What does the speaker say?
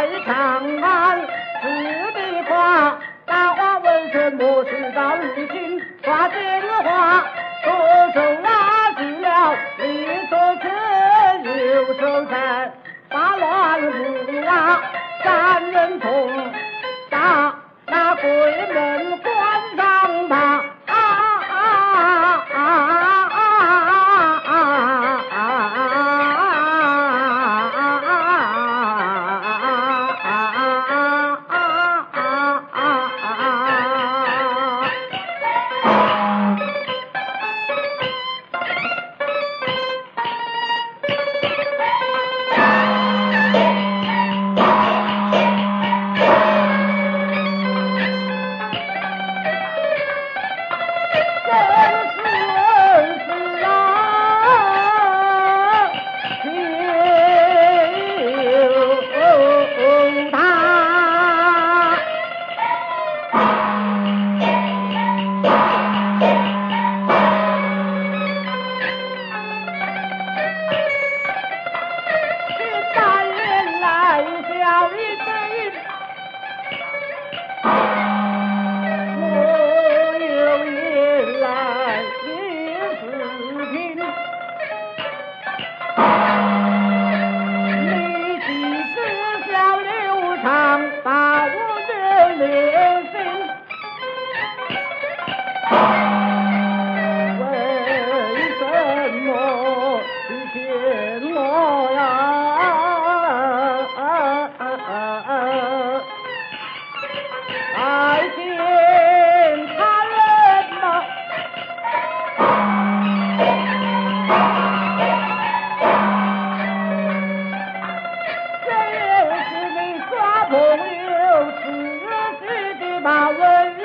在长安，此地夸大话问孙不是咱如今耍奸猾，左手拉住了李左臣，右手在把乱虎啊，三人同打那鬼门关。把文